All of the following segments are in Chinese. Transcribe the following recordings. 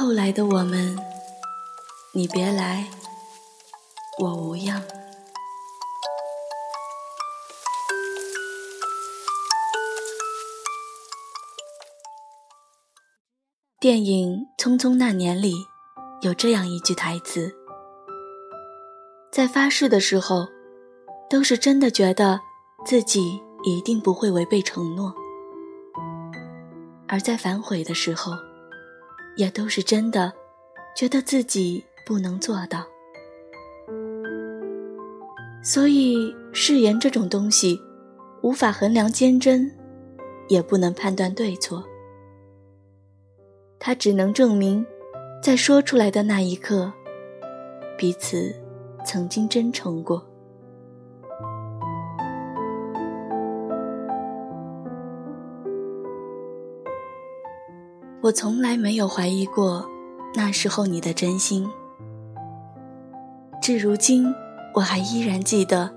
后来的我们，你别来，我无恙。电影《匆匆那年》里有这样一句台词：“在发誓的时候，都是真的觉得自己一定不会违背承诺；而在反悔的时候，也都是真的觉得自己不能做到。所以，誓言这种东西，无法衡量坚贞，也不能判断对错。”它只能证明，在说出来的那一刻，彼此曾经真诚过。我从来没有怀疑过那时候你的真心，至如今我还依然记得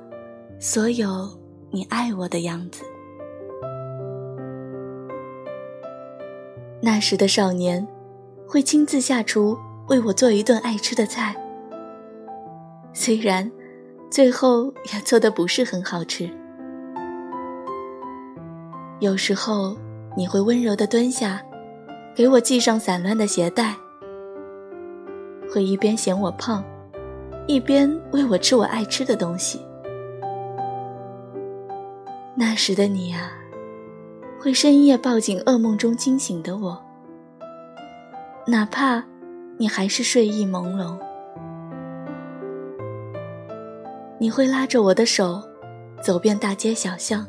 所有你爱我的样子。那时的少年，会亲自下厨为我做一顿爱吃的菜。虽然最后也做的不是很好吃。有时候你会温柔的蹲下，给我系上散乱的鞋带，会一边嫌我胖，一边喂我吃我爱吃的东西。那时的你啊。会深夜抱紧噩梦中惊醒的我，哪怕你还是睡意朦胧。你会拉着我的手，走遍大街小巷，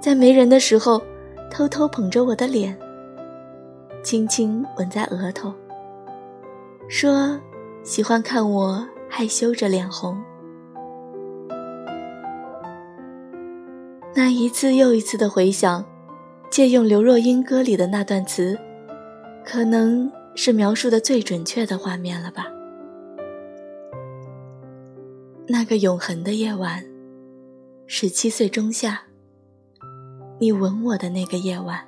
在没人的时候，偷偷捧着我的脸，轻轻吻在额头，说喜欢看我害羞着脸红。那一次又一次的回想，借用刘若英歌里的那段词，可能是描述的最准确的画面了吧。那个永恒的夜晚，十七岁仲夏，你吻我的那个夜晚，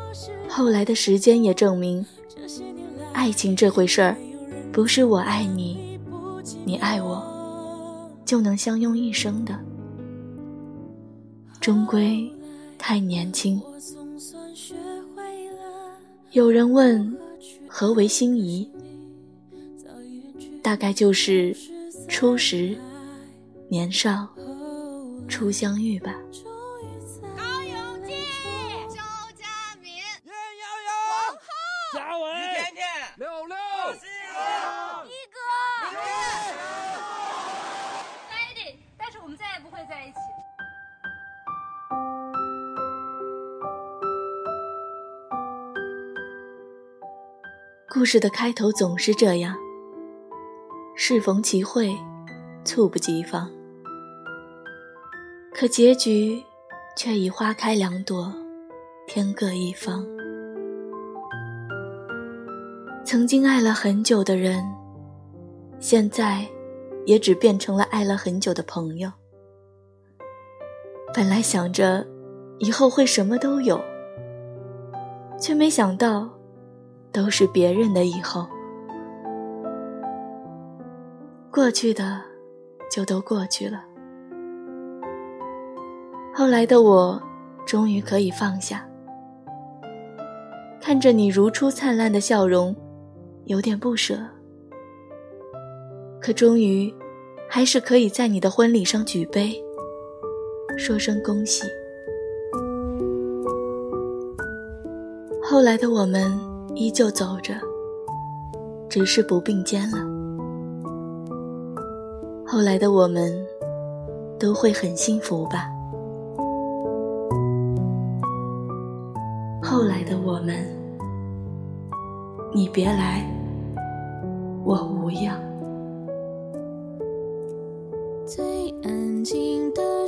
后来的时间也证明，爱情这回事儿，不是我爱你，你爱我，就能相拥一生的。终归太年轻。有人问，何为心仪？大概就是初识、年少、初相遇吧。我们再也不会在一起故事的开头总是这样，适逢其会，猝不及防。可结局却已花开两朵，天各一方。曾经爱了很久的人，现在也只变成了爱了很久的朋友。本来想着以后会什么都有，却没想到。都是别人的以后，过去的就都过去了。后来的我，终于可以放下，看着你如初灿烂的笑容，有点不舍。可终于，还是可以在你的婚礼上举杯，说声恭喜。后来的我们。依旧走着，只是不并肩了。后来的我们，都会很幸福吧？后来的我们，你别来，我无恙。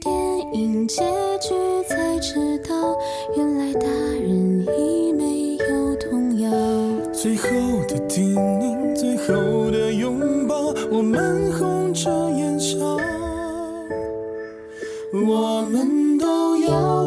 电影结局才知道，原来大人已没有童谣。最后的叮咛，最后的拥抱，我们红着眼笑，我们都要